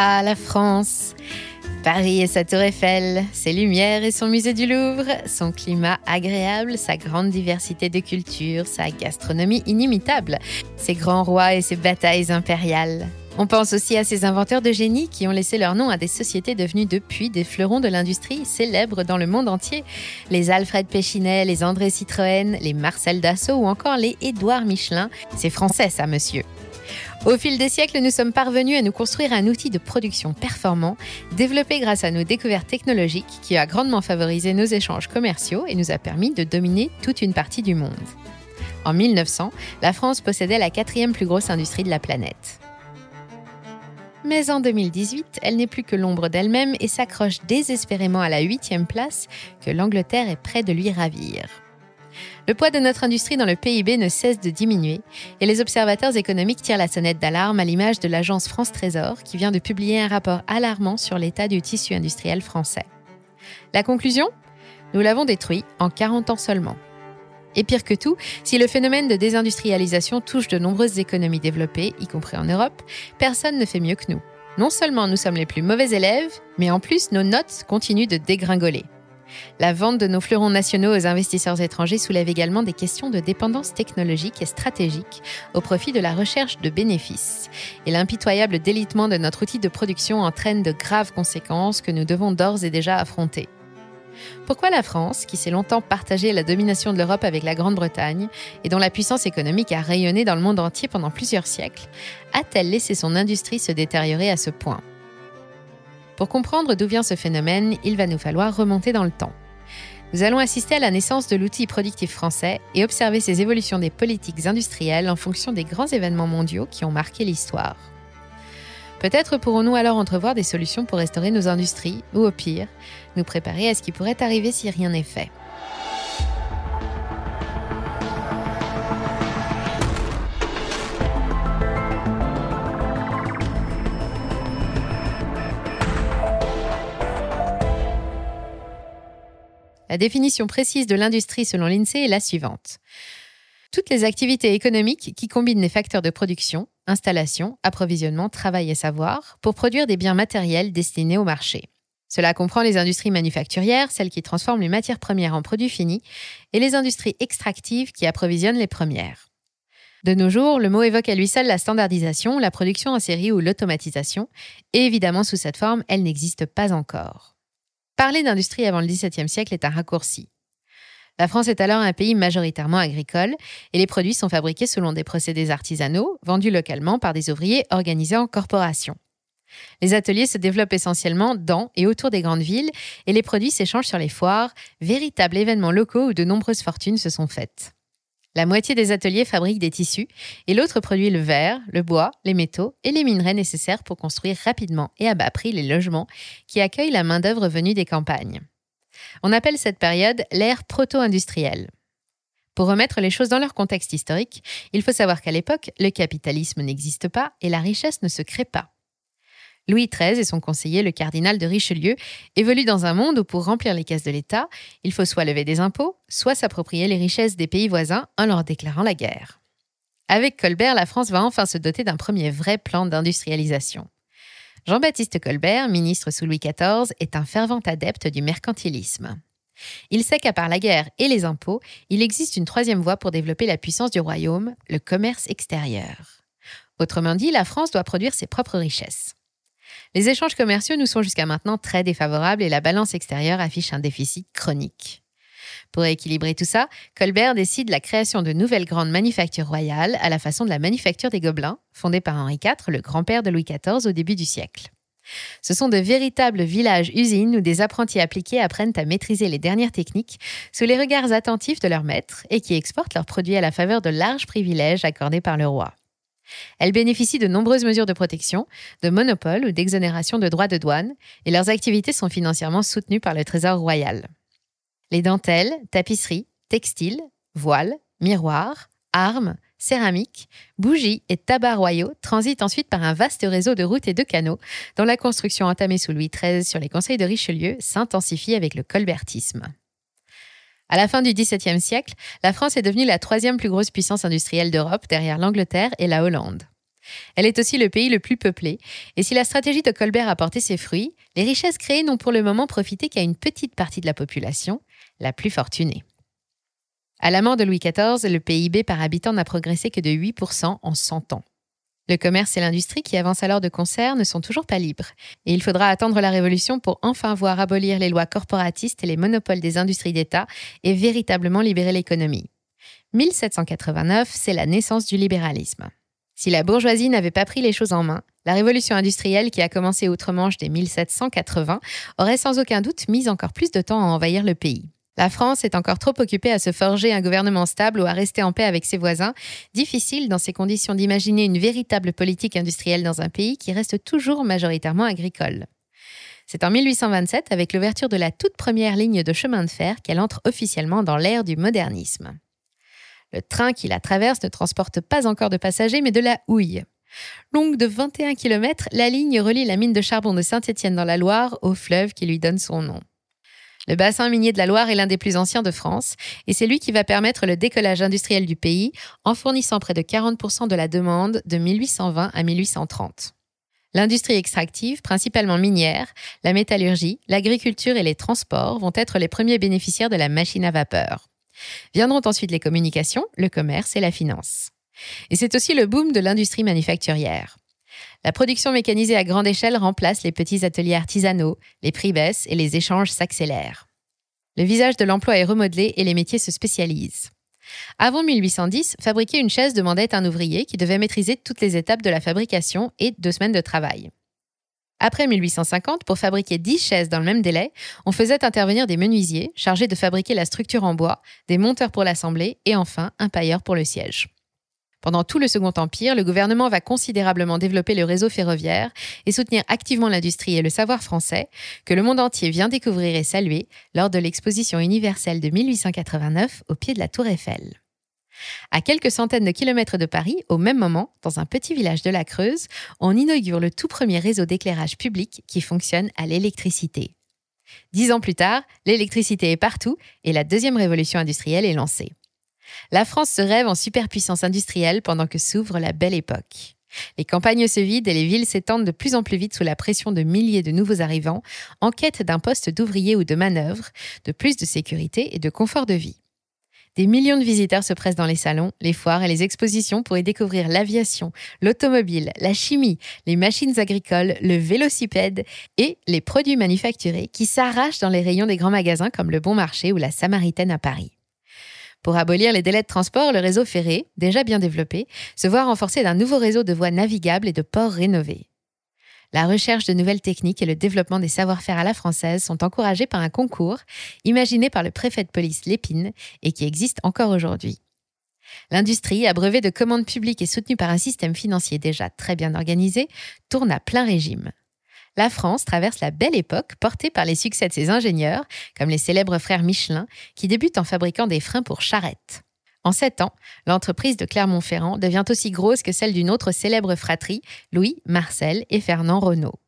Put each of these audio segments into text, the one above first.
Ah, la France Paris et sa tour Eiffel, ses lumières et son musée du Louvre, son climat agréable, sa grande diversité de cultures, sa gastronomie inimitable, ses grands rois et ses batailles impériales. On pense aussi à ces inventeurs de génie qui ont laissé leur nom à des sociétés devenues depuis des fleurons de l'industrie célèbres dans le monde entier. Les Alfred Péchinet, les André Citroën, les Marcel Dassault ou encore les Édouard Michelin. C'est français ça, monsieur. Au fil des siècles, nous sommes parvenus à nous construire un outil de production performant, développé grâce à nos découvertes technologiques qui a grandement favorisé nos échanges commerciaux et nous a permis de dominer toute une partie du monde. En 1900, la France possédait la quatrième plus grosse industrie de la planète. Mais en 2018, elle n'est plus que l'ombre d'elle-même et s'accroche désespérément à la huitième place que l'Angleterre est près de lui ravir. Le poids de notre industrie dans le PIB ne cesse de diminuer et les observateurs économiques tirent la sonnette d'alarme à l'image de l'agence France Trésor qui vient de publier un rapport alarmant sur l'état du tissu industriel français. La conclusion? Nous l'avons détruit en 40 ans seulement. Et pire que tout, si le phénomène de désindustrialisation touche de nombreuses économies développées, y compris en Europe, personne ne fait mieux que nous. Non seulement nous sommes les plus mauvais élèves, mais en plus nos notes continuent de dégringoler. La vente de nos fleurons nationaux aux investisseurs étrangers soulève également des questions de dépendance technologique et stratégique au profit de la recherche de bénéfices. Et l'impitoyable délitement de notre outil de production entraîne de graves conséquences que nous devons d'ores et déjà affronter. Pourquoi la France, qui s'est longtemps partagé la domination de l'Europe avec la Grande-Bretagne et dont la puissance économique a rayonné dans le monde entier pendant plusieurs siècles, a-t-elle laissé son industrie se détériorer à ce point? Pour comprendre d'où vient ce phénomène, il va nous falloir remonter dans le temps. Nous allons assister à la naissance de l'outil productif français et observer ses évolutions des politiques industrielles en fonction des grands événements mondiaux qui ont marqué l'histoire. Peut-être pourrons-nous alors entrevoir des solutions pour restaurer nos industries, ou au pire, nous préparer à ce qui pourrait arriver si rien n'est fait. La définition précise de l'industrie selon l'INSEE est la suivante. Toutes les activités économiques qui combinent les facteurs de production, installation, approvisionnement, travail et savoir pour produire des biens matériels destinés au marché. Cela comprend les industries manufacturières, celles qui transforment les matières premières en produits finis, et les industries extractives qui approvisionnent les premières. De nos jours, le mot évoque à lui seul la standardisation, la production en série ou l'automatisation, et évidemment sous cette forme, elle n'existe pas encore. Parler d'industrie avant le XVIIe siècle est un raccourci. La France est alors un pays majoritairement agricole et les produits sont fabriqués selon des procédés artisanaux, vendus localement par des ouvriers organisés en corporations. Les ateliers se développent essentiellement dans et autour des grandes villes et les produits s'échangent sur les foires, véritables événements locaux où de nombreuses fortunes se sont faites. La moitié des ateliers fabriquent des tissus et l'autre produit le verre, le bois, les métaux et les minerais nécessaires pour construire rapidement et à bas prix les logements qui accueillent la main-d'œuvre venue des campagnes. On appelle cette période l'ère proto-industrielle. Pour remettre les choses dans leur contexte historique, il faut savoir qu'à l'époque, le capitalisme n'existe pas et la richesse ne se crée pas. Louis XIII et son conseiller, le cardinal de Richelieu, évoluent dans un monde où pour remplir les caisses de l'État, il faut soit lever des impôts, soit s'approprier les richesses des pays voisins en leur déclarant la guerre. Avec Colbert, la France va enfin se doter d'un premier vrai plan d'industrialisation. Jean-Baptiste Colbert, ministre sous Louis XIV, est un fervent adepte du mercantilisme. Il sait qu'à part la guerre et les impôts, il existe une troisième voie pour développer la puissance du royaume, le commerce extérieur. Autrement dit, la France doit produire ses propres richesses. Les échanges commerciaux nous sont jusqu'à maintenant très défavorables et la balance extérieure affiche un déficit chronique. Pour équilibrer tout ça, Colbert décide la création de nouvelles grandes manufactures royales à la façon de la manufacture des Gobelins, fondée par Henri IV, le grand-père de Louis XIV au début du siècle. Ce sont de véritables villages-usines où des apprentis appliqués apprennent à maîtriser les dernières techniques sous les regards attentifs de leurs maîtres et qui exportent leurs produits à la faveur de larges privilèges accordés par le roi. Elles bénéficient de nombreuses mesures de protection, de monopole ou d'exonération de droits de douane, et leurs activités sont financièrement soutenues par le Trésor royal. Les dentelles, tapisseries, textiles, voiles, miroirs, armes, céramiques, bougies et tabacs royaux transitent ensuite par un vaste réseau de routes et de canaux, dont la construction entamée sous Louis XIII sur les conseils de Richelieu s'intensifie avec le colbertisme. À la fin du XVIIe siècle, la France est devenue la troisième plus grosse puissance industrielle d'Europe derrière l'Angleterre et la Hollande. Elle est aussi le pays le plus peuplé, et si la stratégie de Colbert a porté ses fruits, les richesses créées n'ont pour le moment profité qu'à une petite partie de la population, la plus fortunée. À la mort de Louis XIV, le PIB par habitant n'a progressé que de 8% en 100 ans. Le commerce et l'industrie qui avancent alors de concert ne sont toujours pas libres, et il faudra attendre la Révolution pour enfin voir abolir les lois corporatistes et les monopoles des industries d'État et véritablement libérer l'économie. 1789, c'est la naissance du libéralisme. Si la bourgeoisie n'avait pas pris les choses en main, la révolution industrielle qui a commencé outre-Manche dès 1780 aurait sans aucun doute mis encore plus de temps à envahir le pays. La France est encore trop occupée à se forger un gouvernement stable ou à rester en paix avec ses voisins. Difficile dans ces conditions d'imaginer une véritable politique industrielle dans un pays qui reste toujours majoritairement agricole. C'est en 1827, avec l'ouverture de la toute première ligne de chemin de fer, qu'elle entre officiellement dans l'ère du modernisme. Le train qui la traverse ne transporte pas encore de passagers, mais de la houille. Longue de 21 km, la ligne relie la mine de charbon de Saint-Étienne dans la Loire au fleuve qui lui donne son nom. Le bassin minier de la Loire est l'un des plus anciens de France et c'est lui qui va permettre le décollage industriel du pays en fournissant près de 40% de la demande de 1820 à 1830. L'industrie extractive, principalement minière, la métallurgie, l'agriculture et les transports vont être les premiers bénéficiaires de la machine à vapeur. Viendront ensuite les communications, le commerce et la finance. Et c'est aussi le boom de l'industrie manufacturière. La production mécanisée à grande échelle remplace les petits ateliers artisanaux, les prix baissent et les échanges s'accélèrent. Le visage de l'emploi est remodelé et les métiers se spécialisent. Avant 1810, fabriquer une chaise demandait un ouvrier qui devait maîtriser toutes les étapes de la fabrication et deux semaines de travail. Après 1850, pour fabriquer 10 chaises dans le même délai, on faisait intervenir des menuisiers chargés de fabriquer la structure en bois, des monteurs pour l'assembler et enfin un pailleur pour le siège. Pendant tout le Second Empire, le gouvernement va considérablement développer le réseau ferroviaire et soutenir activement l'industrie et le savoir français, que le monde entier vient découvrir et saluer lors de l'exposition universelle de 1889 au pied de la Tour Eiffel. À quelques centaines de kilomètres de Paris, au même moment, dans un petit village de la Creuse, on inaugure le tout premier réseau d'éclairage public qui fonctionne à l'électricité. Dix ans plus tard, l'électricité est partout et la deuxième révolution industrielle est lancée. La France se rêve en superpuissance industrielle pendant que s'ouvre la belle époque. Les campagnes se vident et les villes s'étendent de plus en plus vite sous la pression de milliers de nouveaux arrivants en quête d'un poste d'ouvrier ou de manœuvre, de plus de sécurité et de confort de vie. Des millions de visiteurs se pressent dans les salons, les foires et les expositions pour y découvrir l'aviation, l'automobile, la chimie, les machines agricoles, le vélocipède et les produits manufacturés qui s'arrachent dans les rayons des grands magasins comme le Bon Marché ou la Samaritaine à Paris. Pour abolir les délais de transport, le réseau ferré, déjà bien développé, se voit renforcé d'un nouveau réseau de voies navigables et de ports rénovés. La recherche de nouvelles techniques et le développement des savoir-faire à la française sont encouragés par un concours imaginé par le préfet de police Lépine et qui existe encore aujourd'hui. L'industrie, abreuvée de commandes publiques et soutenue par un système financier déjà très bien organisé, tourne à plein régime la France traverse la belle époque portée par les succès de ses ingénieurs, comme les célèbres frères Michelin, qui débutent en fabriquant des freins pour charrettes. En sept ans, l'entreprise de Clermont-Ferrand devient aussi grosse que celle d'une autre célèbre fratrie, Louis, Marcel et Fernand Renault.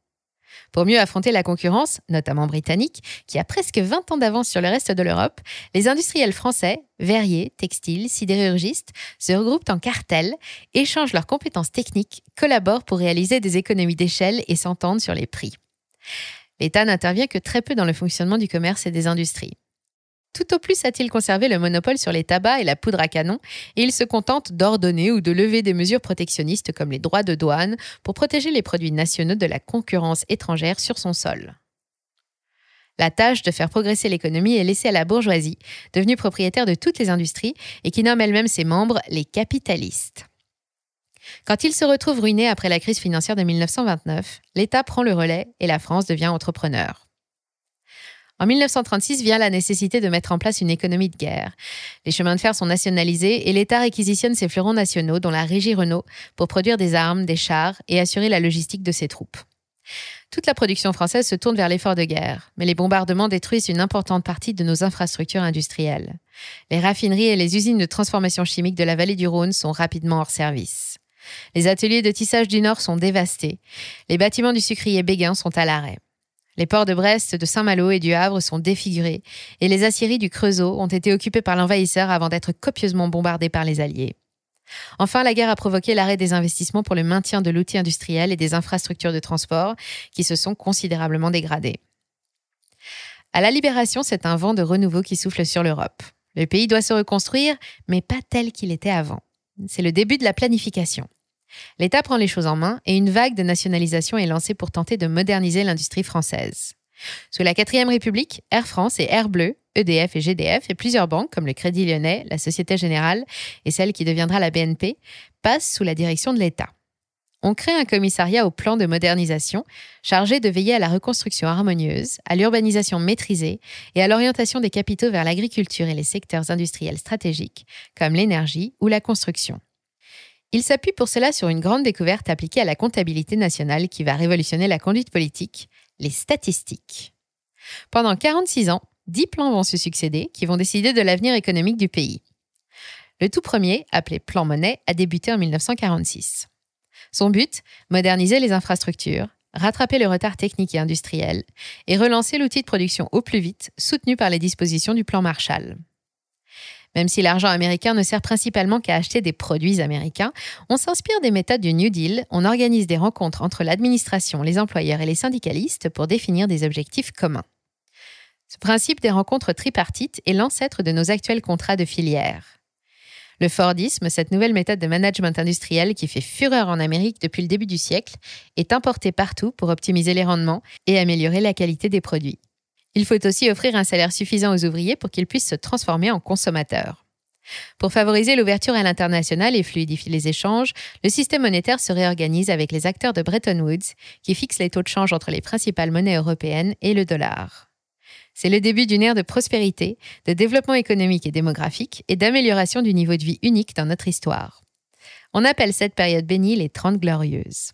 Pour mieux affronter la concurrence, notamment britannique, qui a presque 20 ans d'avance sur le reste de l'Europe, les industriels français, verriers, textiles, sidérurgistes, se regroupent en cartels, échangent leurs compétences techniques, collaborent pour réaliser des économies d'échelle et s'entendent sur les prix. L'État n'intervient que très peu dans le fonctionnement du commerce et des industries. Tout au plus a-t-il conservé le monopole sur les tabacs et la poudre à canon, et il se contente d'ordonner ou de lever des mesures protectionnistes comme les droits de douane pour protéger les produits nationaux de la concurrence étrangère sur son sol. La tâche de faire progresser l'économie est laissée à la bourgeoisie, devenue propriétaire de toutes les industries et qui nomme elle-même ses membres les capitalistes. Quand il se retrouve ruiné après la crise financière de 1929, l'État prend le relais et la France devient entrepreneur. En 1936 vient la nécessité de mettre en place une économie de guerre. Les chemins de fer sont nationalisés et l'État réquisitionne ses fleurons nationaux, dont la Régie Renault, pour produire des armes, des chars et assurer la logistique de ses troupes. Toute la production française se tourne vers l'effort de guerre, mais les bombardements détruisent une importante partie de nos infrastructures industrielles. Les raffineries et les usines de transformation chimique de la vallée du Rhône sont rapidement hors service. Les ateliers de tissage du Nord sont dévastés. Les bâtiments du sucrier Béguin sont à l'arrêt. Les ports de Brest, de Saint-Malo et du Havre sont défigurés, et les aciéries du Creusot ont été occupées par l'envahisseur avant d'être copieusement bombardées par les Alliés. Enfin, la guerre a provoqué l'arrêt des investissements pour le maintien de l'outil industriel et des infrastructures de transport qui se sont considérablement dégradées. À la libération, c'est un vent de renouveau qui souffle sur l'Europe. Le pays doit se reconstruire, mais pas tel qu'il était avant. C'est le début de la planification. L'État prend les choses en main et une vague de nationalisation est lancée pour tenter de moderniser l'industrie française. Sous la 4 République, Air France et Air Bleu, EDF et GDF et plusieurs banques comme le Crédit Lyonnais, la Société Générale et celle qui deviendra la BNP passent sous la direction de l'État. On crée un commissariat au plan de modernisation chargé de veiller à la reconstruction harmonieuse, à l'urbanisation maîtrisée et à l'orientation des capitaux vers l'agriculture et les secteurs industriels stratégiques comme l'énergie ou la construction. Il s'appuie pour cela sur une grande découverte appliquée à la comptabilité nationale qui va révolutionner la conduite politique, les statistiques. Pendant 46 ans, 10 plans vont se succéder qui vont décider de l'avenir économique du pays. Le tout premier, appelé Plan Monnaie, a débuté en 1946. Son but, moderniser les infrastructures, rattraper le retard technique et industriel et relancer l'outil de production au plus vite, soutenu par les dispositions du plan Marshall. Même si l'argent américain ne sert principalement qu'à acheter des produits américains, on s'inspire des méthodes du New Deal, on organise des rencontres entre l'administration, les employeurs et les syndicalistes pour définir des objectifs communs. Ce principe des rencontres tripartites est l'ancêtre de nos actuels contrats de filière. Le Fordisme, cette nouvelle méthode de management industriel qui fait fureur en Amérique depuis le début du siècle, est importée partout pour optimiser les rendements et améliorer la qualité des produits. Il faut aussi offrir un salaire suffisant aux ouvriers pour qu'ils puissent se transformer en consommateurs. Pour favoriser l'ouverture à l'international et fluidifier les échanges, le système monétaire se réorganise avec les acteurs de Bretton Woods qui fixent les taux de change entre les principales monnaies européennes et le dollar. C'est le début d'une ère de prospérité, de développement économique et démographique et d'amélioration du niveau de vie unique dans notre histoire. On appelle cette période bénie les Trente Glorieuses.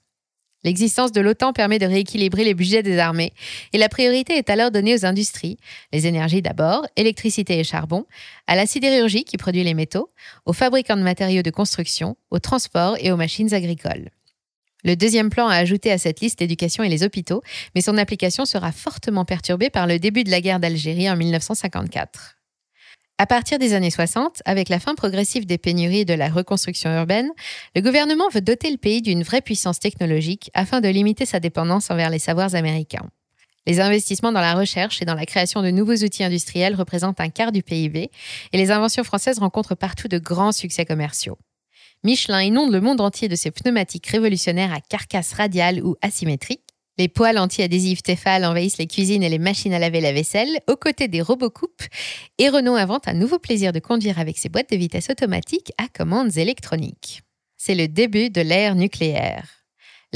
L'existence de l'OTAN permet de rééquilibrer les budgets des armées et la priorité est alors donnée aux industries, les énergies d'abord, électricité et charbon, à la sidérurgie qui produit les métaux, aux fabricants de matériaux de construction, aux transports et aux machines agricoles. Le deuxième plan à ajouter à cette liste l'éducation et les hôpitaux, mais son application sera fortement perturbée par le début de la guerre d'Algérie en 1954. À partir des années 60, avec la fin progressive des pénuries et de la reconstruction urbaine, le gouvernement veut doter le pays d'une vraie puissance technologique afin de limiter sa dépendance envers les savoirs américains. Les investissements dans la recherche et dans la création de nouveaux outils industriels représentent un quart du PIB et les inventions françaises rencontrent partout de grands succès commerciaux. Michelin inonde le monde entier de ses pneumatiques révolutionnaires à carcasse radiale ou asymétrique. Les poils anti-adhésifs Tefal envahissent les cuisines et les machines à laver la vaisselle, aux côtés des robots coupes, et Renault invente un nouveau plaisir de conduire avec ses boîtes de vitesse automatiques à commandes électroniques. C'est le début de l'ère nucléaire.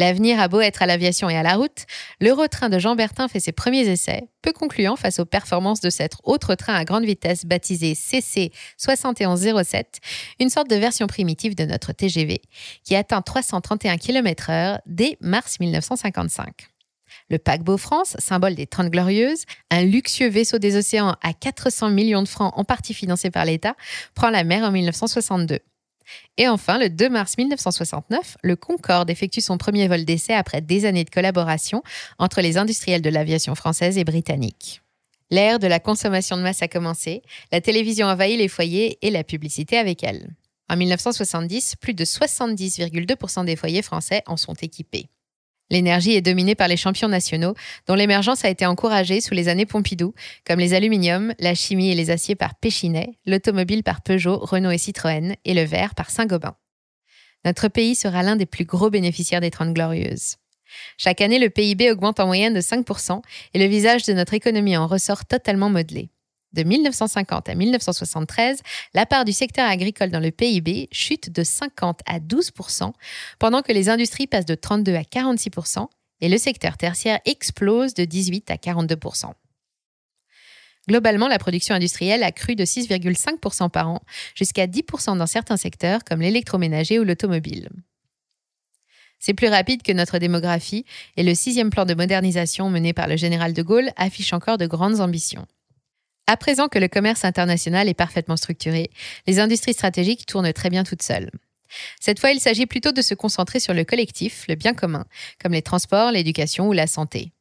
L'avenir a beau être à l'aviation et à la route, l'Eurotrain de Jean Bertin fait ses premiers essais, peu concluants face aux performances de cet autre train à grande vitesse baptisé CC 7107, une sorte de version primitive de notre TGV, qui atteint 331 km/h dès mars 1955. Le paquebot France, symbole des Trente Glorieuses, un luxueux vaisseau des océans à 400 millions de francs en partie financé par l'État, prend la mer en 1962. Et enfin, le 2 mars 1969, le Concorde effectue son premier vol d'essai après des années de collaboration entre les industriels de l'aviation française et britannique. L'ère de la consommation de masse a commencé, la télévision envahit les foyers et la publicité avec elle. En 1970, plus de 70,2% des foyers français en sont équipés. L'énergie est dominée par les champions nationaux, dont l'émergence a été encouragée sous les années Pompidou, comme les aluminiums, la chimie et les aciers par Péchinet, l'automobile par Peugeot, Renault et Citroën, et le verre par Saint-Gobain. Notre pays sera l'un des plus gros bénéficiaires des Trente Glorieuses. Chaque année, le PIB augmente en moyenne de 5% et le visage de notre économie en ressort totalement modelé. De 1950 à 1973, la part du secteur agricole dans le PIB chute de 50 à 12% pendant que les industries passent de 32 à 46% et le secteur tertiaire explose de 18 à 42% Globalement, la production industrielle a cru de 6,5% par an, jusqu'à 10% dans certains secteurs comme l'électroménager ou l'automobile. C'est plus rapide que notre démographie et le sixième plan de modernisation mené par le général de Gaulle affiche encore de grandes ambitions. À présent que le commerce international est parfaitement structuré, les industries stratégiques tournent très bien toutes seules. Cette fois, il s'agit plutôt de se concentrer sur le collectif, le bien commun, comme les transports, l'éducation ou la santé.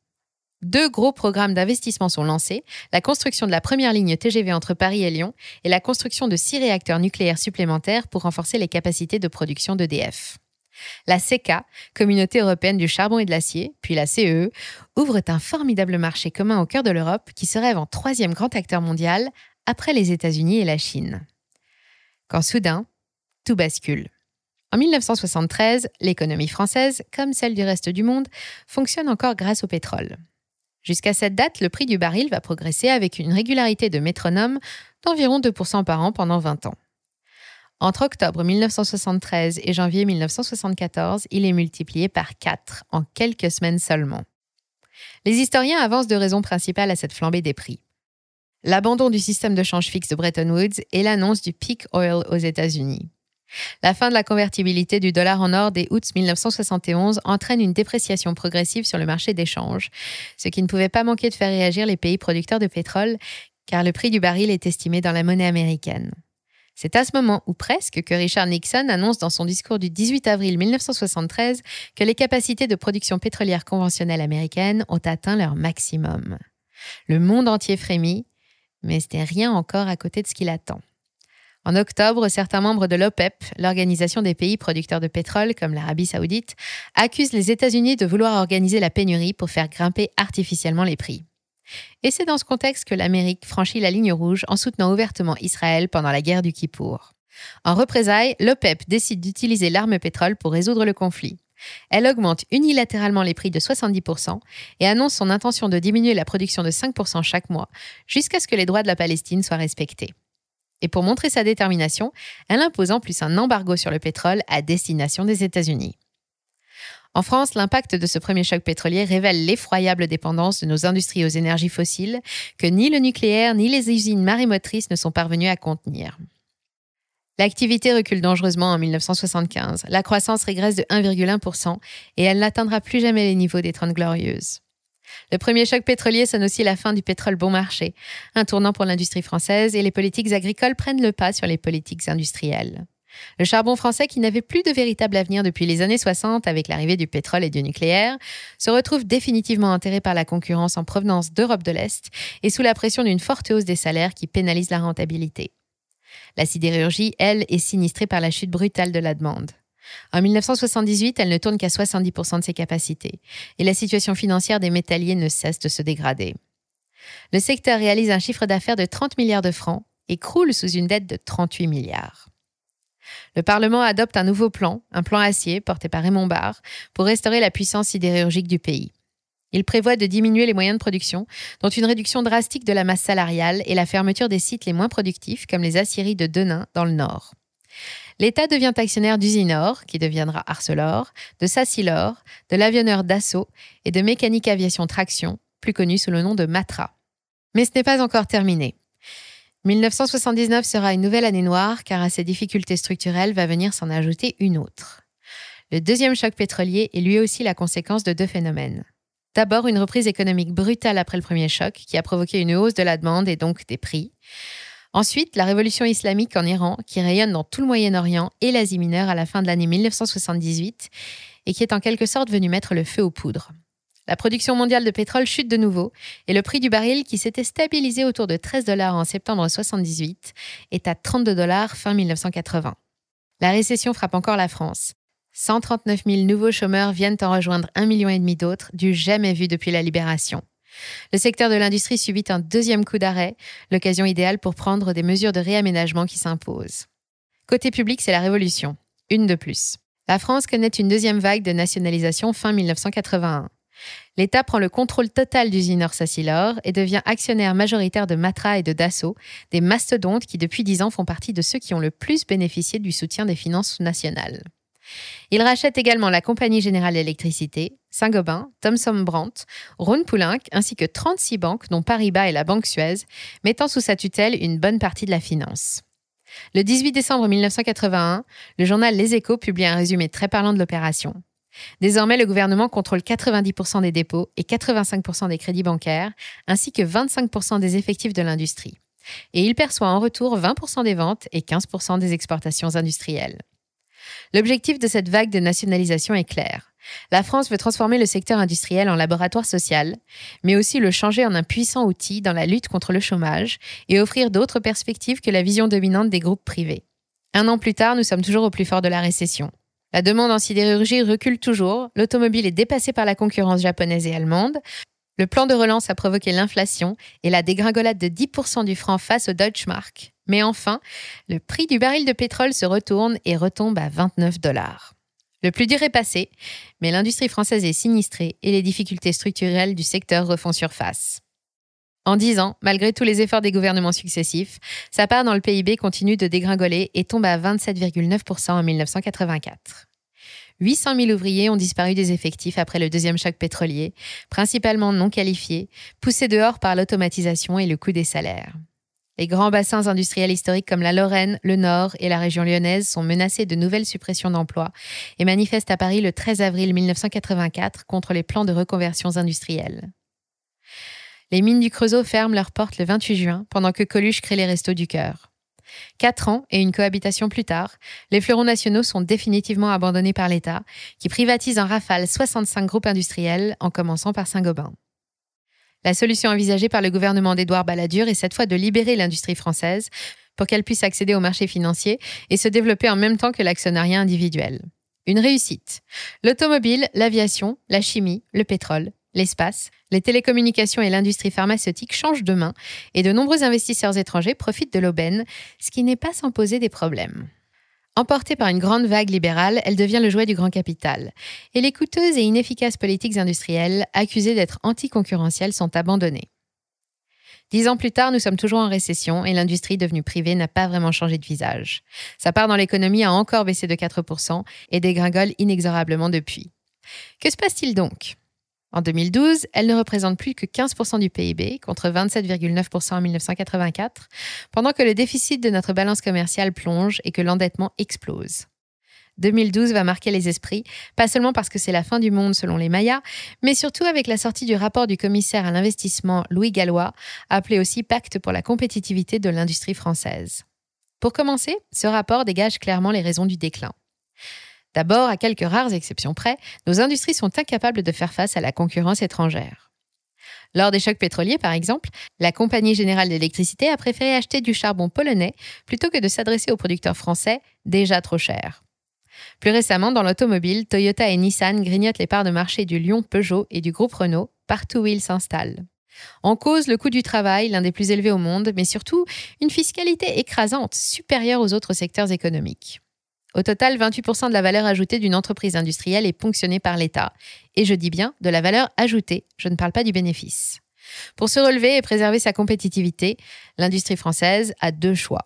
Deux gros programmes d'investissement sont lancés, la construction de la première ligne TGV entre Paris et Lyon et la construction de six réacteurs nucléaires supplémentaires pour renforcer les capacités de production d'EDF. La CECA, Communauté européenne du charbon et de l'acier, puis la CEE, ouvrent un formidable marché commun au cœur de l'Europe qui se rêve en troisième grand acteur mondial après les États-Unis et la Chine. Quand soudain, tout bascule. En 1973, l'économie française, comme celle du reste du monde, fonctionne encore grâce au pétrole. Jusqu'à cette date, le prix du baril va progresser avec une régularité de métronome d'environ 2% par an pendant 20 ans. Entre octobre 1973 et janvier 1974, il est multiplié par 4 en quelques semaines seulement. Les historiens avancent deux raisons principales à cette flambée des prix. L'abandon du système de change fixe de Bretton Woods et l'annonce du peak oil aux États-Unis. La fin de la convertibilité du dollar en or dès août 1971 entraîne une dépréciation progressive sur le marché d'échange, ce qui ne pouvait pas manquer de faire réagir les pays producteurs de pétrole, car le prix du baril est estimé dans la monnaie américaine. C'est à ce moment, ou presque, que Richard Nixon annonce dans son discours du 18 avril 1973 que les capacités de production pétrolière conventionnelle américaine ont atteint leur maximum. Le monde entier frémit, mais ce n'est rien encore à côté de ce qu'il attend. En octobre, certains membres de l'OPEP, l'organisation des pays producteurs de pétrole comme l'Arabie saoudite, accusent les États-Unis de vouloir organiser la pénurie pour faire grimper artificiellement les prix. Et c'est dans ce contexte que l'Amérique franchit la ligne rouge en soutenant ouvertement Israël pendant la guerre du Kippour. En représailles, l'OPEP décide d'utiliser l'arme pétrole pour résoudre le conflit. Elle augmente unilatéralement les prix de 70% et annonce son intention de diminuer la production de 5% chaque mois jusqu'à ce que les droits de la Palestine soient respectés. Et pour montrer sa détermination, elle impose en plus un embargo sur le pétrole à destination des États-Unis. En France, l'impact de ce premier choc pétrolier révèle l'effroyable dépendance de nos industries aux énergies fossiles que ni le nucléaire ni les usines marémotrices ne sont parvenus à contenir. L'activité recule dangereusement en 1975. La croissance régresse de 1,1% et elle n'atteindra plus jamais les niveaux des Trente Glorieuses. Le premier choc pétrolier sonne aussi la fin du pétrole bon marché, un tournant pour l'industrie française et les politiques agricoles prennent le pas sur les politiques industrielles. Le charbon français, qui n'avait plus de véritable avenir depuis les années 60 avec l'arrivée du pétrole et du nucléaire, se retrouve définitivement enterré par la concurrence en provenance d'Europe de l'Est et sous la pression d'une forte hausse des salaires qui pénalise la rentabilité. La sidérurgie, elle, est sinistrée par la chute brutale de la demande. En 1978, elle ne tourne qu'à 70% de ses capacités, et la situation financière des métalliers ne cesse de se dégrader. Le secteur réalise un chiffre d'affaires de 30 milliards de francs et croule sous une dette de 38 milliards. Le Parlement adopte un nouveau plan, un plan acier porté par Raymond Barre, pour restaurer la puissance sidérurgique du pays. Il prévoit de diminuer les moyens de production, dont une réduction drastique de la masse salariale et la fermeture des sites les moins productifs, comme les aciéries de Denain dans le Nord. L'État devient actionnaire d'Usinor, qui deviendra Arcelor, de Sassilor, de l'avionneur Dassault et de Mécanique Aviation Traction, plus connu sous le nom de Matra. Mais ce n'est pas encore terminé. 1979 sera une nouvelle année noire car à ces difficultés structurelles va venir s'en ajouter une autre. Le deuxième choc pétrolier est lui aussi la conséquence de deux phénomènes. D'abord, une reprise économique brutale après le premier choc qui a provoqué une hausse de la demande et donc des prix. Ensuite, la révolution islamique en Iran, qui rayonne dans tout le Moyen-Orient et l'Asie mineure à la fin de l'année 1978, et qui est en quelque sorte venue mettre le feu aux poudres. La production mondiale de pétrole chute de nouveau, et le prix du baril, qui s'était stabilisé autour de 13 dollars en septembre 1978, est à 32 dollars fin 1980. La récession frappe encore la France. 139 000 nouveaux chômeurs viennent en rejoindre un million et demi d'autres, du jamais vu depuis la libération. Le secteur de l'industrie subit un deuxième coup d'arrêt, l'occasion idéale pour prendre des mesures de réaménagement qui s'imposent. Côté public, c'est la révolution. Une de plus. La France connaît une deuxième vague de nationalisation fin 1981. L'État prend le contrôle total d'Usinor Sassilor et devient actionnaire majoritaire de Matra et de Dassault, des mastodontes qui depuis dix ans font partie de ceux qui ont le plus bénéficié du soutien des finances nationales. Il rachète également la Compagnie Générale d'Électricité, Saint-Gobain, Thomson Brandt, Rhône Poulenc, ainsi que 36 banques, dont Paribas et la Banque Suez, mettant sous sa tutelle une bonne partie de la finance. Le 18 décembre 1981, le journal Les Échos publie un résumé très parlant de l'opération. Désormais, le gouvernement contrôle 90% des dépôts et 85% des crédits bancaires, ainsi que 25% des effectifs de l'industrie. Et il perçoit en retour 20% des ventes et 15% des exportations industrielles. L'objectif de cette vague de nationalisation est clair La France veut transformer le secteur industriel en laboratoire social, mais aussi le changer en un puissant outil dans la lutte contre le chômage et offrir d'autres perspectives que la vision dominante des groupes privés. Un an plus tard, nous sommes toujours au plus fort de la récession. La demande en sidérurgie recule toujours, l'automobile est dépassée par la concurrence japonaise et allemande, le plan de relance a provoqué l'inflation et la dégringolade de 10% du franc face au Deutsche Mark. Mais enfin, le prix du baril de pétrole se retourne et retombe à 29 dollars. Le plus dur est passé, mais l'industrie française est sinistrée et les difficultés structurelles du secteur refont surface. En 10 ans, malgré tous les efforts des gouvernements successifs, sa part dans le PIB continue de dégringoler et tombe à 27,9% en 1984. 800 000 ouvriers ont disparu des effectifs après le deuxième choc pétrolier, principalement non qualifiés, poussés dehors par l'automatisation et le coût des salaires. Les grands bassins industriels historiques comme la Lorraine, le Nord et la région lyonnaise sont menacés de nouvelles suppressions d'emplois et manifestent à Paris le 13 avril 1984 contre les plans de reconversions industrielles. Les mines du Creusot ferment leurs portes le 28 juin pendant que Coluche crée les Restos du Cœur. Quatre ans et une cohabitation plus tard, les fleurons nationaux sont définitivement abandonnés par l'État, qui privatise en rafale 65 groupes industriels, en commençant par Saint-Gobain. La solution envisagée par le gouvernement d'Édouard Balladur est cette fois de libérer l'industrie française pour qu'elle puisse accéder au marché financier et se développer en même temps que l'actionnariat individuel. Une réussite. L'automobile, l'aviation, la chimie, le pétrole, l'espace, les télécommunications et l'industrie pharmaceutique changent de main et de nombreux investisseurs étrangers profitent de l'aubaine, ce qui n'est pas sans poser des problèmes. Emportée par une grande vague libérale, elle devient le jouet du grand capital. Et les coûteuses et inefficaces politiques industrielles, accusées d'être anticoncurrentielles, sont abandonnées. Dix ans plus tard, nous sommes toujours en récession et l'industrie devenue privée n'a pas vraiment changé de visage. Sa part dans l'économie a encore baissé de 4% et dégringole inexorablement depuis. Que se passe-t-il donc? En 2012, elle ne représente plus que 15% du PIB, contre 27,9% en 1984, pendant que le déficit de notre balance commerciale plonge et que l'endettement explose. 2012 va marquer les esprits, pas seulement parce que c'est la fin du monde selon les Mayas, mais surtout avec la sortie du rapport du commissaire à l'investissement Louis Gallois, appelé aussi Pacte pour la compétitivité de l'industrie française. Pour commencer, ce rapport dégage clairement les raisons du déclin. D'abord, à quelques rares exceptions près, nos industries sont incapables de faire face à la concurrence étrangère. Lors des chocs pétroliers, par exemple, la Compagnie générale d'électricité a préféré acheter du charbon polonais plutôt que de s'adresser aux producteurs français déjà trop chers. Plus récemment, dans l'automobile, Toyota et Nissan grignotent les parts de marché du Lyon Peugeot et du groupe Renault partout où ils s'installent. En cause, le coût du travail, l'un des plus élevés au monde, mais surtout une fiscalité écrasante, supérieure aux autres secteurs économiques. Au total, 28% de la valeur ajoutée d'une entreprise industrielle est ponctionnée par l'État. Et je dis bien de la valeur ajoutée, je ne parle pas du bénéfice. Pour se relever et préserver sa compétitivité, l'industrie française a deux choix.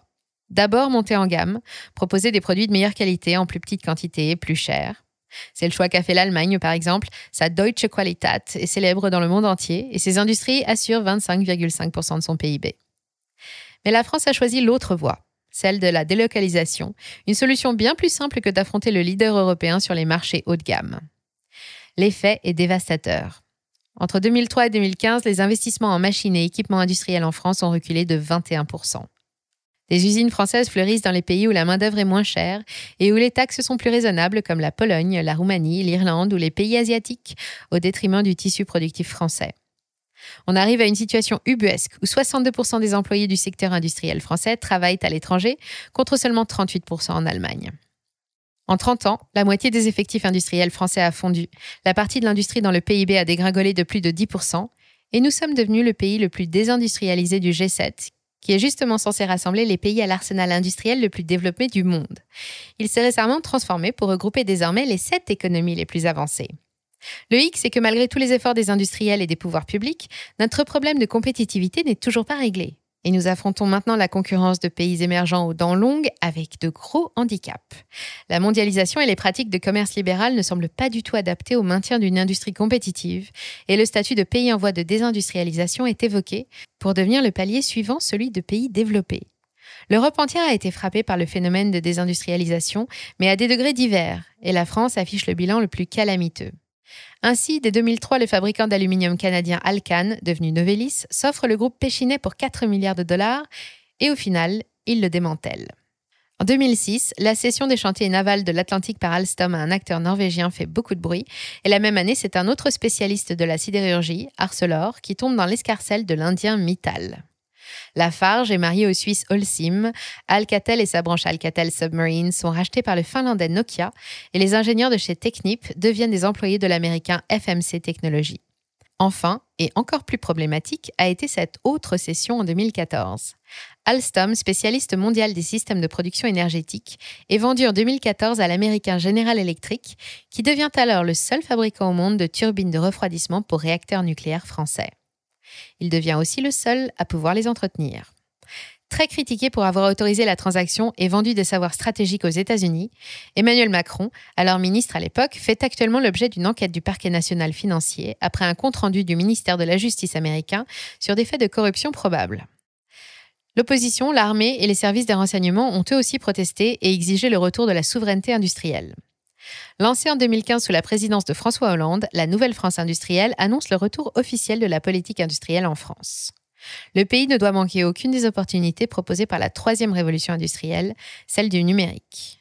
D'abord, monter en gamme, proposer des produits de meilleure qualité en plus petite quantité et plus cher. C'est le choix qu'a fait l'Allemagne, par exemple. Sa Deutsche Qualität est célèbre dans le monde entier et ses industries assurent 25,5% de son PIB. Mais la France a choisi l'autre voie celle de la délocalisation, une solution bien plus simple que d'affronter le leader européen sur les marchés haut de gamme. L'effet est dévastateur. Entre 2003 et 2015, les investissements en machines et équipements industriels en France ont reculé de 21%. Des usines françaises fleurissent dans les pays où la main-d'œuvre est moins chère et où les taxes sont plus raisonnables, comme la Pologne, la Roumanie, l'Irlande ou les pays asiatiques, au détriment du tissu productif français. On arrive à une situation ubuesque où 62% des employés du secteur industriel français travaillent à l'étranger, contre seulement 38% en Allemagne. En 30 ans, la moitié des effectifs industriels français a fondu, la partie de l'industrie dans le PIB a dégringolé de plus de 10%, et nous sommes devenus le pays le plus désindustrialisé du G7, qui est justement censé rassembler les pays à l'arsenal industriel le plus développé du monde. Il s'est récemment transformé pour regrouper désormais les sept économies les plus avancées. Le hic, c'est que malgré tous les efforts des industriels et des pouvoirs publics, notre problème de compétitivité n'est toujours pas réglé. Et nous affrontons maintenant la concurrence de pays émergents aux dents longues avec de gros handicaps. La mondialisation et les pratiques de commerce libéral ne semblent pas du tout adaptées au maintien d'une industrie compétitive et le statut de pays en voie de désindustrialisation est évoqué pour devenir le palier suivant celui de pays développés. L'Europe entière a été frappée par le phénomène de désindustrialisation, mais à des degrés divers, et la France affiche le bilan le plus calamiteux. Ainsi, dès 2003, le fabricant d'aluminium canadien Alcan, devenu Novelis, s'offre le groupe Péchinet pour 4 milliards de dollars et au final, il le démantèle. En 2006, la cession des chantiers navals de l'Atlantique par Alstom à un acteur norvégien fait beaucoup de bruit. Et la même année, c'est un autre spécialiste de la sidérurgie, Arcelor, qui tombe dans l'escarcelle de l'Indien Mittal. Lafarge est marié au Suisse Holcim. Alcatel et sa branche Alcatel Submarine sont rachetés par le Finlandais Nokia et les ingénieurs de chez Technip deviennent des employés de l'américain FMC Technologies. Enfin, et encore plus problématique, a été cette autre cession en 2014. Alstom, spécialiste mondial des systèmes de production énergétique, est vendu en 2014 à l'américain General Electric, qui devient alors le seul fabricant au monde de turbines de refroidissement pour réacteurs nucléaires français. Il devient aussi le seul à pouvoir les entretenir. Très critiqué pour avoir autorisé la transaction et vendu des savoirs stratégiques aux États-Unis, Emmanuel Macron, alors ministre à l'époque, fait actuellement l'objet d'une enquête du parquet national financier après un compte-rendu du ministère de la Justice américain sur des faits de corruption probables. L'opposition, l'armée et les services des renseignements ont eux aussi protesté et exigé le retour de la souveraineté industrielle. Lancée en 2015 sous la présidence de François Hollande, la Nouvelle France industrielle annonce le retour officiel de la politique industrielle en France. Le pays ne doit manquer aucune des opportunités proposées par la troisième révolution industrielle, celle du numérique.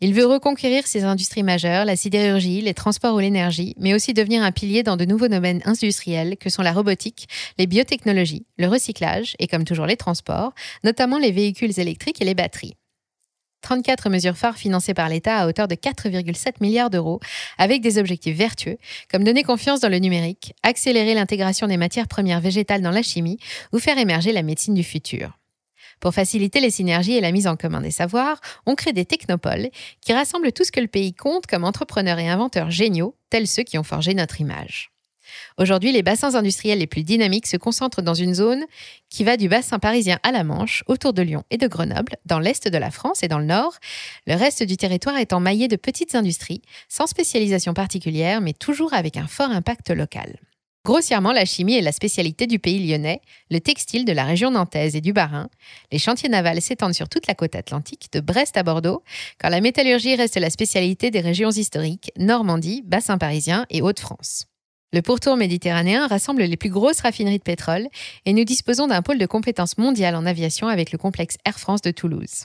Il veut reconquérir ses industries majeures, la sidérurgie, les transports ou l'énergie, mais aussi devenir un pilier dans de nouveaux domaines industriels que sont la robotique, les biotechnologies, le recyclage et comme toujours les transports, notamment les véhicules électriques et les batteries. 34 mesures phares financées par l'État à hauteur de 4,7 milliards d'euros, avec des objectifs vertueux, comme donner confiance dans le numérique, accélérer l'intégration des matières premières végétales dans la chimie ou faire émerger la médecine du futur. Pour faciliter les synergies et la mise en commun des savoirs, on crée des technopoles qui rassemblent tout ce que le pays compte comme entrepreneurs et inventeurs géniaux, tels ceux qui ont forgé notre image. Aujourd'hui, les bassins industriels les plus dynamiques se concentrent dans une zone qui va du bassin parisien à la Manche, autour de Lyon et de Grenoble, dans l'est de la France et dans le nord, le reste du territoire étant maillé de petites industries, sans spécialisation particulière, mais toujours avec un fort impact local. Grossièrement, la chimie est la spécialité du pays lyonnais, le textile de la région nantaise et du Bas-Rhin. Les chantiers navals s'étendent sur toute la côte atlantique, de Brest à Bordeaux, quand la métallurgie reste la spécialité des régions historiques, Normandie, Bassin parisien et Hauts-de-France. Le pourtour méditerranéen rassemble les plus grosses raffineries de pétrole et nous disposons d'un pôle de compétences mondiales en aviation avec le complexe Air France de Toulouse.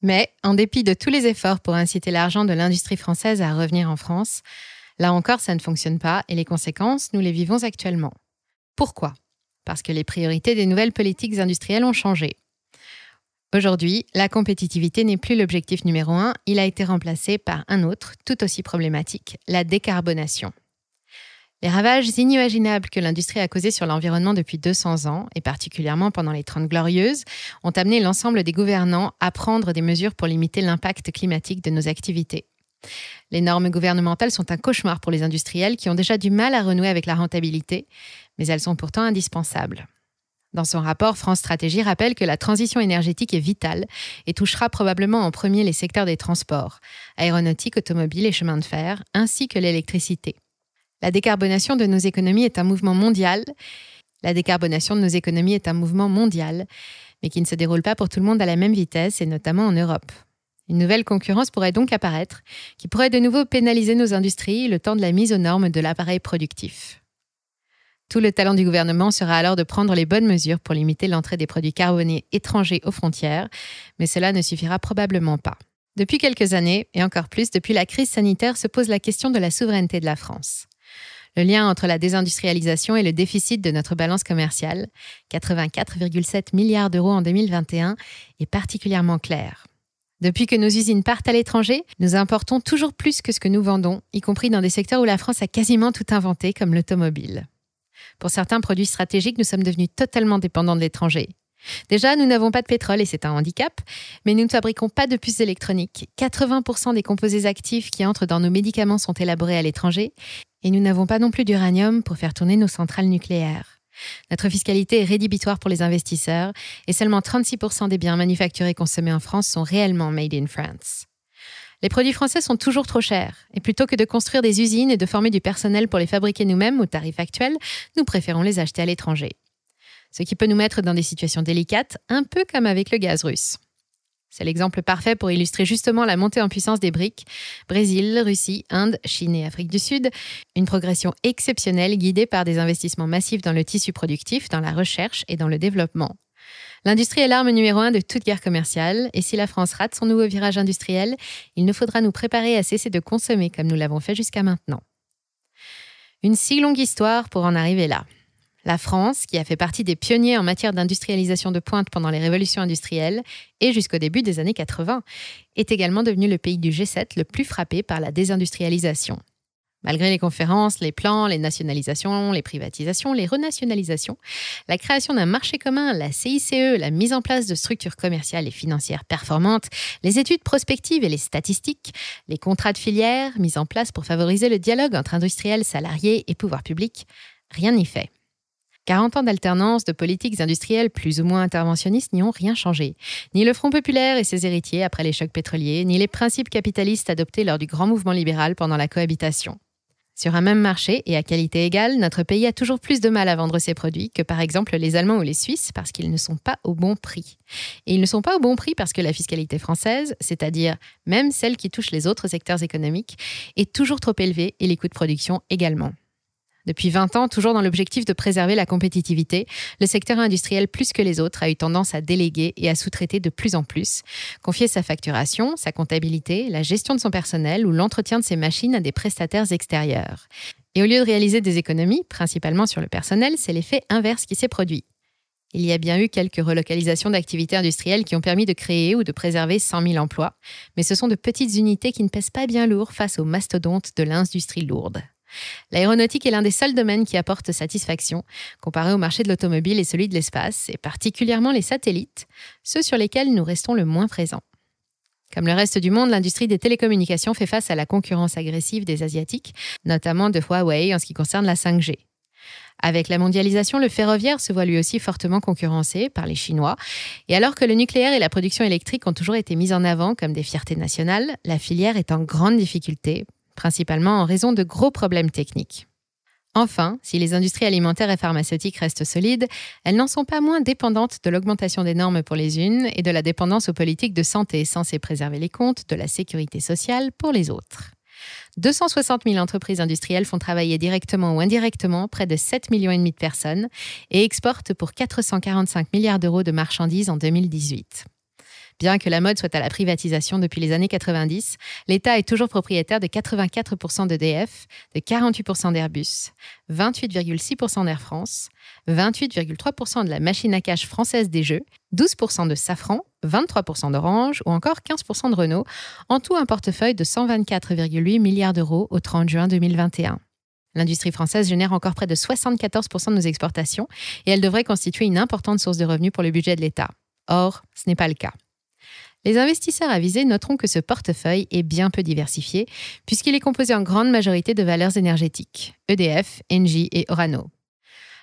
Mais, en dépit de tous les efforts pour inciter l'argent de l'industrie française à revenir en France, là encore, ça ne fonctionne pas et les conséquences, nous les vivons actuellement. Pourquoi? Parce que les priorités des nouvelles politiques industrielles ont changé. Aujourd'hui, la compétitivité n'est plus l'objectif numéro un, il a été remplacé par un autre, tout aussi problématique, la décarbonation. Les ravages inimaginables que l'industrie a causés sur l'environnement depuis 200 ans, et particulièrement pendant les Trente Glorieuses, ont amené l'ensemble des gouvernants à prendre des mesures pour limiter l'impact climatique de nos activités. Les normes gouvernementales sont un cauchemar pour les industriels qui ont déjà du mal à renouer avec la rentabilité, mais elles sont pourtant indispensables. Dans son rapport, France Stratégie rappelle que la transition énergétique est vitale et touchera probablement en premier les secteurs des transports, aéronautique, automobile et chemin de fer, ainsi que l'électricité. La décarbonation de nos économies est un mouvement mondial. La décarbonation de nos économies est un mouvement mondial, mais qui ne se déroule pas pour tout le monde à la même vitesse, et notamment en Europe. Une nouvelle concurrence pourrait donc apparaître, qui pourrait de nouveau pénaliser nos industries le temps de la mise aux normes de l'appareil productif. Tout le talent du gouvernement sera alors de prendre les bonnes mesures pour limiter l'entrée des produits carbonés étrangers aux frontières, mais cela ne suffira probablement pas. Depuis quelques années, et encore plus depuis la crise sanitaire, se pose la question de la souveraineté de la France. Le lien entre la désindustrialisation et le déficit de notre balance commerciale, 84,7 milliards d'euros en 2021, est particulièrement clair. Depuis que nos usines partent à l'étranger, nous importons toujours plus que ce que nous vendons, y compris dans des secteurs où la France a quasiment tout inventé, comme l'automobile. Pour certains produits stratégiques, nous sommes devenus totalement dépendants de l'étranger. Déjà, nous n'avons pas de pétrole et c'est un handicap, mais nous ne fabriquons pas de puces électroniques. 80% des composés actifs qui entrent dans nos médicaments sont élaborés à l'étranger et nous n'avons pas non plus d'uranium pour faire tourner nos centrales nucléaires. Notre fiscalité est rédhibitoire pour les investisseurs et seulement 36% des biens manufacturés consommés en France sont réellement made in France. Les produits français sont toujours trop chers et plutôt que de construire des usines et de former du personnel pour les fabriquer nous-mêmes au tarif actuel, nous préférons les acheter à l'étranger ce qui peut nous mettre dans des situations délicates, un peu comme avec le gaz russe. C'est l'exemple parfait pour illustrer justement la montée en puissance des briques. Brésil, Russie, Inde, Chine et Afrique du Sud. Une progression exceptionnelle guidée par des investissements massifs dans le tissu productif, dans la recherche et dans le développement. L'industrie est l'arme numéro un de toute guerre commerciale, et si la France rate son nouveau virage industriel, il nous faudra nous préparer à cesser de consommer comme nous l'avons fait jusqu'à maintenant. Une si longue histoire pour en arriver là. La France, qui a fait partie des pionniers en matière d'industrialisation de pointe pendant les révolutions industrielles et jusqu'au début des années 80, est également devenue le pays du G7 le plus frappé par la désindustrialisation. Malgré les conférences, les plans, les nationalisations, les privatisations, les renationalisations, la création d'un marché commun, la CICE, la mise en place de structures commerciales et financières performantes, les études prospectives et les statistiques, les contrats de filière mis en place pour favoriser le dialogue entre industriels, salariés et pouvoirs publics, rien n'y fait. 40 ans d'alternance de politiques industrielles plus ou moins interventionnistes n'y ont rien changé. Ni le Front populaire et ses héritiers après les chocs pétroliers, ni les principes capitalistes adoptés lors du grand mouvement libéral pendant la cohabitation. Sur un même marché et à qualité égale, notre pays a toujours plus de mal à vendre ses produits que par exemple les Allemands ou les Suisses parce qu'ils ne sont pas au bon prix. Et ils ne sont pas au bon prix parce que la fiscalité française, c'est-à-dire même celle qui touche les autres secteurs économiques, est toujours trop élevée et les coûts de production également. Depuis 20 ans, toujours dans l'objectif de préserver la compétitivité, le secteur industriel plus que les autres a eu tendance à déléguer et à sous-traiter de plus en plus, confier sa facturation, sa comptabilité, la gestion de son personnel ou l'entretien de ses machines à des prestataires extérieurs. Et au lieu de réaliser des économies, principalement sur le personnel, c'est l'effet inverse qui s'est produit. Il y a bien eu quelques relocalisations d'activités industrielles qui ont permis de créer ou de préserver 100 000 emplois, mais ce sont de petites unités qui ne pèsent pas bien lourd face aux mastodontes de l'industrie lourde. L'aéronautique est l'un des seuls domaines qui apporte satisfaction, comparé au marché de l'automobile et celui de l'espace, et particulièrement les satellites, ceux sur lesquels nous restons le moins présents. Comme le reste du monde, l'industrie des télécommunications fait face à la concurrence agressive des Asiatiques, notamment de Huawei en ce qui concerne la 5G. Avec la mondialisation, le ferroviaire se voit lui aussi fortement concurrencé par les Chinois. Et alors que le nucléaire et la production électrique ont toujours été mis en avant comme des fiertés nationales, la filière est en grande difficulté, principalement en raison de gros problèmes techniques. Enfin, si les industries alimentaires et pharmaceutiques restent solides, elles n'en sont pas moins dépendantes de l'augmentation des normes pour les unes et de la dépendance aux politiques de santé censées préserver les comptes de la sécurité sociale pour les autres. 260 000 entreprises industrielles font travailler directement ou indirectement près de 7,5 millions de personnes et exportent pour 445 milliards d'euros de marchandises en 2018. Bien que la mode soit à la privatisation depuis les années 90, l'État est toujours propriétaire de 84% d'EDF, de 48% d'Airbus, 28,6% d'Air France, 28,3% de la machine à cash française des jeux, 12% de Safran, 23% d'Orange ou encore 15% de Renault, en tout un portefeuille de 124,8 milliards d'euros au 30 juin 2021. L'industrie française génère encore près de 74% de nos exportations et elle devrait constituer une importante source de revenus pour le budget de l'État. Or, ce n'est pas le cas. Les investisseurs avisés noteront que ce portefeuille est bien peu diversifié, puisqu'il est composé en grande majorité de valeurs énergétiques, EDF, Engie et Orano.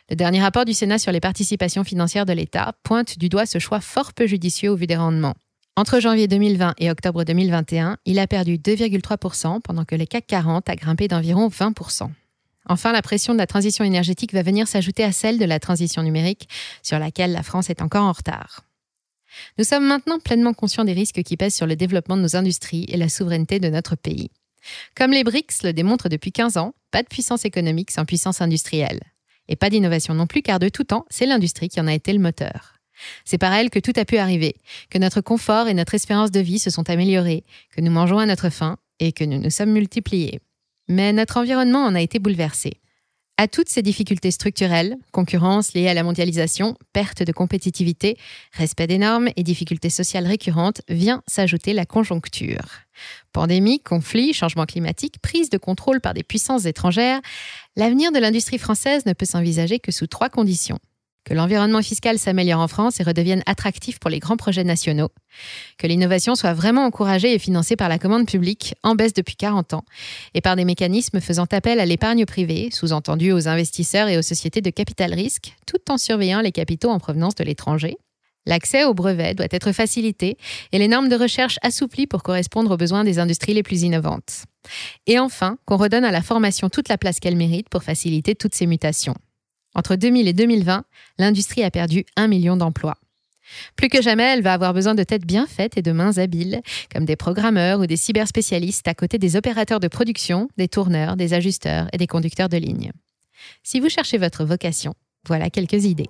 Le dernier rapport du Sénat sur les participations financières de l'État pointe du doigt ce choix fort peu judicieux au vu des rendements. Entre janvier 2020 et octobre 2021, il a perdu 2,3% pendant que le CAC 40 a grimpé d'environ 20%. Enfin, la pression de la transition énergétique va venir s'ajouter à celle de la transition numérique, sur laquelle la France est encore en retard. Nous sommes maintenant pleinement conscients des risques qui pèsent sur le développement de nos industries et la souveraineté de notre pays. Comme les BRICS le démontrent depuis 15 ans, pas de puissance économique sans puissance industrielle. Et pas d'innovation non plus, car de tout temps, c'est l'industrie qui en a été le moteur. C'est par elle que tout a pu arriver, que notre confort et notre espérance de vie se sont améliorés, que nous mangeons à notre faim et que nous nous sommes multipliés. Mais notre environnement en a été bouleversé. À toutes ces difficultés structurelles, concurrence liée à la mondialisation, perte de compétitivité, respect des normes et difficultés sociales récurrentes, vient s'ajouter la conjoncture. Pandémie, conflits, changement climatique, prise de contrôle par des puissances étrangères, l'avenir de l'industrie française ne peut s'envisager que sous trois conditions que l'environnement fiscal s'améliore en France et redevienne attractif pour les grands projets nationaux, que l'innovation soit vraiment encouragée et financée par la commande publique, en baisse depuis 40 ans, et par des mécanismes faisant appel à l'épargne privée, sous-entendu aux investisseurs et aux sociétés de capital risque, tout en surveillant les capitaux en provenance de l'étranger. L'accès aux brevets doit être facilité et les normes de recherche assouplies pour correspondre aux besoins des industries les plus innovantes. Et enfin, qu'on redonne à la formation toute la place qu'elle mérite pour faciliter toutes ces mutations. Entre 2000 et 2020, l'industrie a perdu un million d'emplois. Plus que jamais, elle va avoir besoin de têtes bien faites et de mains habiles, comme des programmeurs ou des cyberspécialistes à côté des opérateurs de production, des tourneurs, des ajusteurs et des conducteurs de ligne. Si vous cherchez votre vocation, voilà quelques idées.